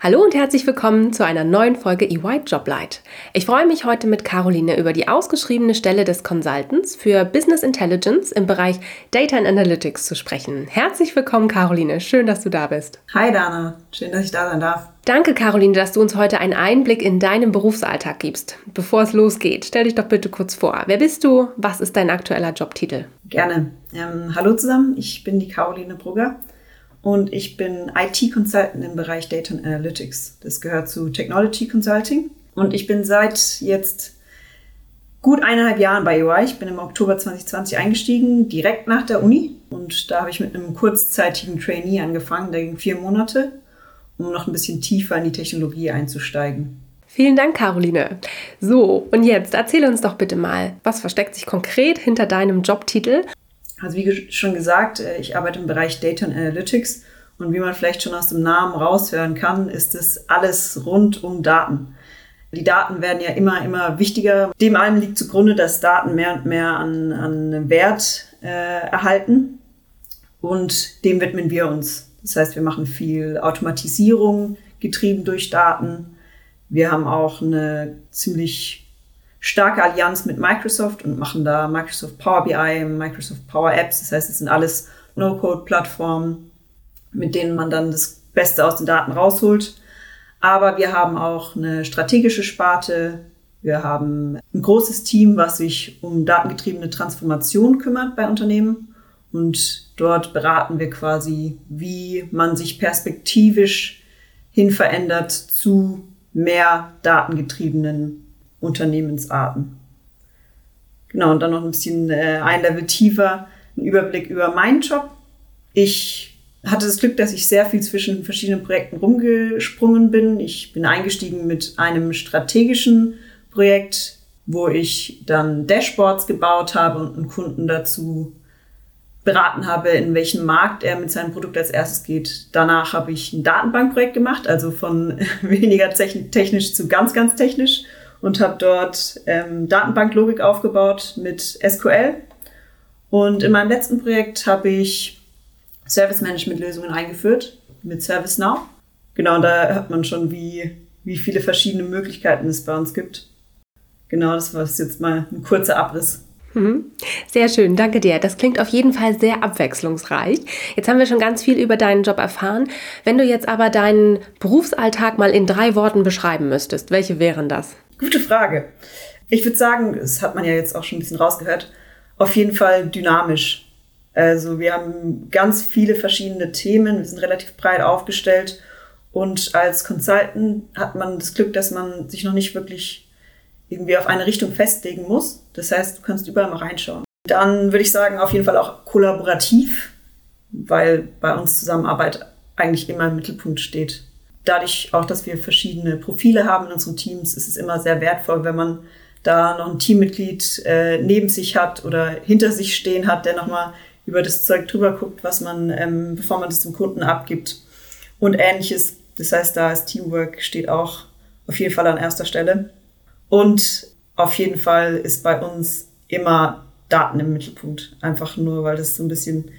Hallo und herzlich willkommen zu einer neuen Folge EY Joblight. Ich freue mich heute mit Caroline über die ausgeschriebene Stelle des Consultants für Business Intelligence im Bereich Data and Analytics zu sprechen. Herzlich willkommen, Caroline. Schön, dass du da bist. Hi, Dana. Schön, dass ich da sein darf. Danke, Caroline, dass du uns heute einen Einblick in deinen Berufsalltag gibst. Bevor es losgeht, stell dich doch bitte kurz vor. Wer bist du? Was ist dein aktueller Jobtitel? Gerne. Ähm, hallo zusammen, ich bin die Caroline Brugger und ich bin IT-Consultant im Bereich Data and Analytics. Das gehört zu Technology Consulting. Und ich bin seit jetzt gut eineinhalb Jahren bei UI. Ich bin im Oktober 2020 eingestiegen, direkt nach der Uni. Und da habe ich mit einem kurzzeitigen Trainee angefangen, der ging vier Monate, um noch ein bisschen tiefer in die Technologie einzusteigen. Vielen Dank, Caroline. So, und jetzt erzähle uns doch bitte mal, was versteckt sich konkret hinter deinem Jobtitel also wie schon gesagt, äh, ich arbeite im Bereich Data and Analytics und wie man vielleicht schon aus dem Namen raushören kann, ist es alles rund um Daten. Die Daten werden ja immer, immer wichtiger. Dem einen liegt zugrunde, dass Daten mehr und mehr an, an Wert äh, erhalten und dem widmen wir uns. Das heißt, wir machen viel Automatisierung getrieben durch Daten. Wir haben auch eine ziemlich starke Allianz mit Microsoft und machen da Microsoft Power BI, Microsoft Power Apps. Das heißt, es sind alles No-Code-Plattformen, mit denen man dann das Beste aus den Daten rausholt. Aber wir haben auch eine strategische Sparte. Wir haben ein großes Team, was sich um datengetriebene Transformation kümmert bei Unternehmen. Und dort beraten wir quasi, wie man sich perspektivisch hin verändert zu mehr datengetriebenen Unternehmensarten. Genau, und dann noch ein bisschen äh, ein Level tiefer, ein Überblick über meinen Job. Ich hatte das Glück, dass ich sehr viel zwischen verschiedenen Projekten rumgesprungen bin. Ich bin eingestiegen mit einem strategischen Projekt, wo ich dann Dashboards gebaut habe und einen Kunden dazu beraten habe, in welchen Markt er mit seinem Produkt als erstes geht. Danach habe ich ein Datenbankprojekt gemacht, also von weniger technisch zu ganz, ganz technisch und habe dort ähm, Datenbanklogik aufgebaut mit SQL. Und in meinem letzten Projekt habe ich Service Management Lösungen eingeführt mit ServiceNow. Genau, und da hört man schon, wie, wie viele verschiedene Möglichkeiten es bei uns gibt. Genau, das war jetzt mal ein kurzer Abriss. Mhm. Sehr schön, danke dir. Das klingt auf jeden Fall sehr abwechslungsreich. Jetzt haben wir schon ganz viel über deinen Job erfahren. Wenn du jetzt aber deinen Berufsalltag mal in drei Worten beschreiben müsstest, welche wären das? Gute Frage. Ich würde sagen, das hat man ja jetzt auch schon ein bisschen rausgehört, auf jeden Fall dynamisch. Also wir haben ganz viele verschiedene Themen, wir sind relativ breit aufgestellt und als Consultant hat man das Glück, dass man sich noch nicht wirklich irgendwie auf eine Richtung festlegen muss. Das heißt, du kannst überall mal reinschauen. Dann würde ich sagen, auf jeden Fall auch kollaborativ, weil bei uns Zusammenarbeit eigentlich immer im Mittelpunkt steht dadurch auch, dass wir verschiedene Profile haben in unseren Teams, ist es immer sehr wertvoll, wenn man da noch ein Teammitglied äh, neben sich hat oder hinter sich stehen hat, der nochmal über das Zeug drüber guckt, was man, ähm, bevor man das dem Kunden abgibt und ähnliches. Das heißt, da ist Teamwork steht auch auf jeden Fall an erster Stelle. Und auf jeden Fall ist bei uns immer Daten im Mittelpunkt. Einfach nur, weil das so ein bisschen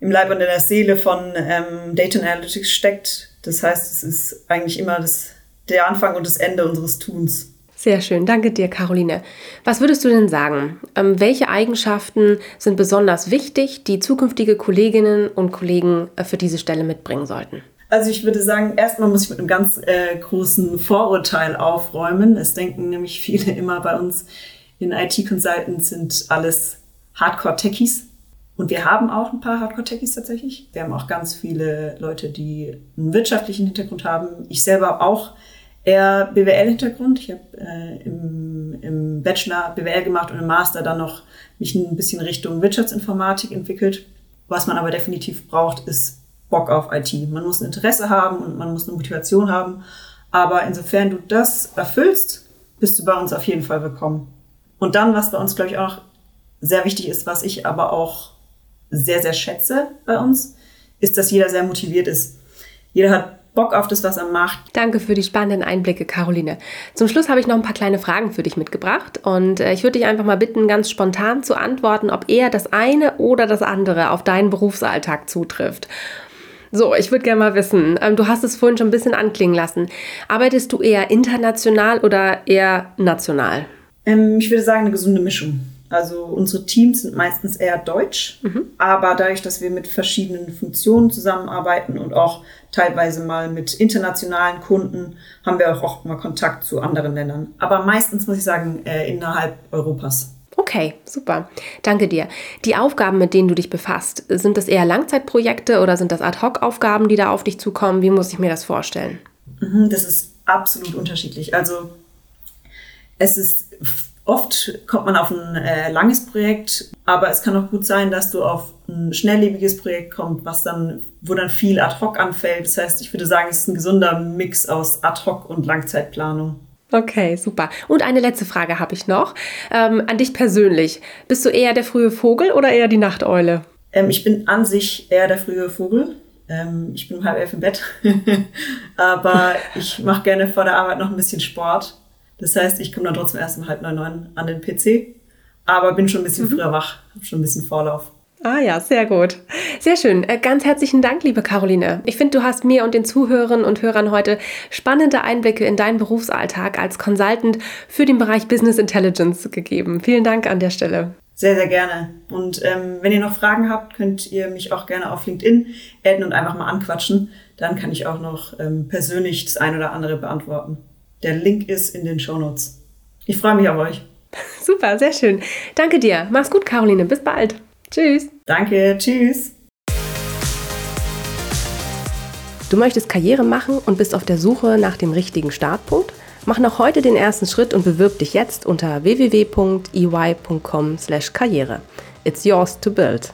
im Leib und in der Seele von ähm, Data Analytics steckt. Das heißt, es ist eigentlich immer das, der Anfang und das Ende unseres Tuns. Sehr schön, danke dir, Caroline. Was würdest du denn sagen? Ähm, welche Eigenschaften sind besonders wichtig, die zukünftige Kolleginnen und Kollegen äh, für diese Stelle mitbringen sollten? Also ich würde sagen, erstmal muss ich mit einem ganz äh, großen Vorurteil aufräumen. Es denken nämlich viele immer bei uns in IT-Consultants sind alles Hardcore-Techies. Und wir haben auch ein paar Hardcore-Techies tatsächlich. Wir haben auch ganz viele Leute, die einen wirtschaftlichen Hintergrund haben. Ich selber auch eher BWL-Hintergrund. Ich habe äh, im, im Bachelor BWL gemacht und im Master dann noch mich ein bisschen Richtung Wirtschaftsinformatik entwickelt. Was man aber definitiv braucht, ist Bock auf IT. Man muss ein Interesse haben und man muss eine Motivation haben. Aber insofern du das erfüllst, bist du bei uns auf jeden Fall willkommen. Und dann, was bei uns, glaube ich, auch sehr wichtig ist, was ich aber auch sehr, sehr schätze bei uns, ist, dass jeder sehr motiviert ist. Jeder hat Bock auf das, was er macht. Danke für die spannenden Einblicke, Caroline. Zum Schluss habe ich noch ein paar kleine Fragen für dich mitgebracht und äh, ich würde dich einfach mal bitten, ganz spontan zu antworten, ob eher das eine oder das andere auf deinen Berufsalltag zutrifft. So, ich würde gerne mal wissen, ähm, du hast es vorhin schon ein bisschen anklingen lassen. Arbeitest du eher international oder eher national? Ähm, ich würde sagen, eine gesunde Mischung. Also unsere Teams sind meistens eher deutsch, mhm. aber dadurch, dass wir mit verschiedenen Funktionen zusammenarbeiten und auch teilweise mal mit internationalen Kunden, haben wir auch oft mal Kontakt zu anderen Ländern. Aber meistens muss ich sagen, äh, innerhalb Europas. Okay, super. Danke dir. Die Aufgaben, mit denen du dich befasst, sind das eher Langzeitprojekte oder sind das Ad-Hoc-Aufgaben, die da auf dich zukommen? Wie muss ich mir das vorstellen? Mhm, das ist absolut unterschiedlich. Also es ist Oft kommt man auf ein äh, langes Projekt, aber es kann auch gut sein, dass du auf ein schnelllebiges Projekt kommst, was dann, wo dann viel ad hoc anfällt. Das heißt, ich würde sagen, es ist ein gesunder Mix aus ad hoc und Langzeitplanung. Okay, super. Und eine letzte Frage habe ich noch. Ähm, an dich persönlich. Bist du eher der frühe Vogel oder eher die Nachteule? Ähm, ich bin an sich eher der frühe Vogel. Ähm, ich bin um halb elf im Bett. Aber ich mache gerne vor der Arbeit noch ein bisschen Sport. Das heißt, ich komme dann trotzdem erst um halb neun, neun an den PC, aber bin schon ein bisschen mhm. früher wach, habe schon ein bisschen Vorlauf. Ah ja, sehr gut. Sehr schön. Äh, ganz herzlichen Dank, liebe Caroline. Ich finde, du hast mir und den Zuhörern und Hörern heute spannende Einblicke in deinen Berufsalltag als Consultant für den Bereich Business Intelligence gegeben. Vielen Dank an der Stelle. Sehr, sehr gerne. Und ähm, wenn ihr noch Fragen habt, könnt ihr mich auch gerne auf LinkedIn adden und einfach mal anquatschen. Dann kann ich auch noch ähm, persönlich das ein oder andere beantworten. Der Link ist in den Show Notes. Ich freue mich auf euch. Super, sehr schön. Danke dir. Mach's gut, Caroline. Bis bald. Tschüss. Danke, tschüss. Du möchtest Karriere machen und bist auf der Suche nach dem richtigen Startpunkt? Mach noch heute den ersten Schritt und bewirb dich jetzt unter www.ey.com/karriere. It's yours to build.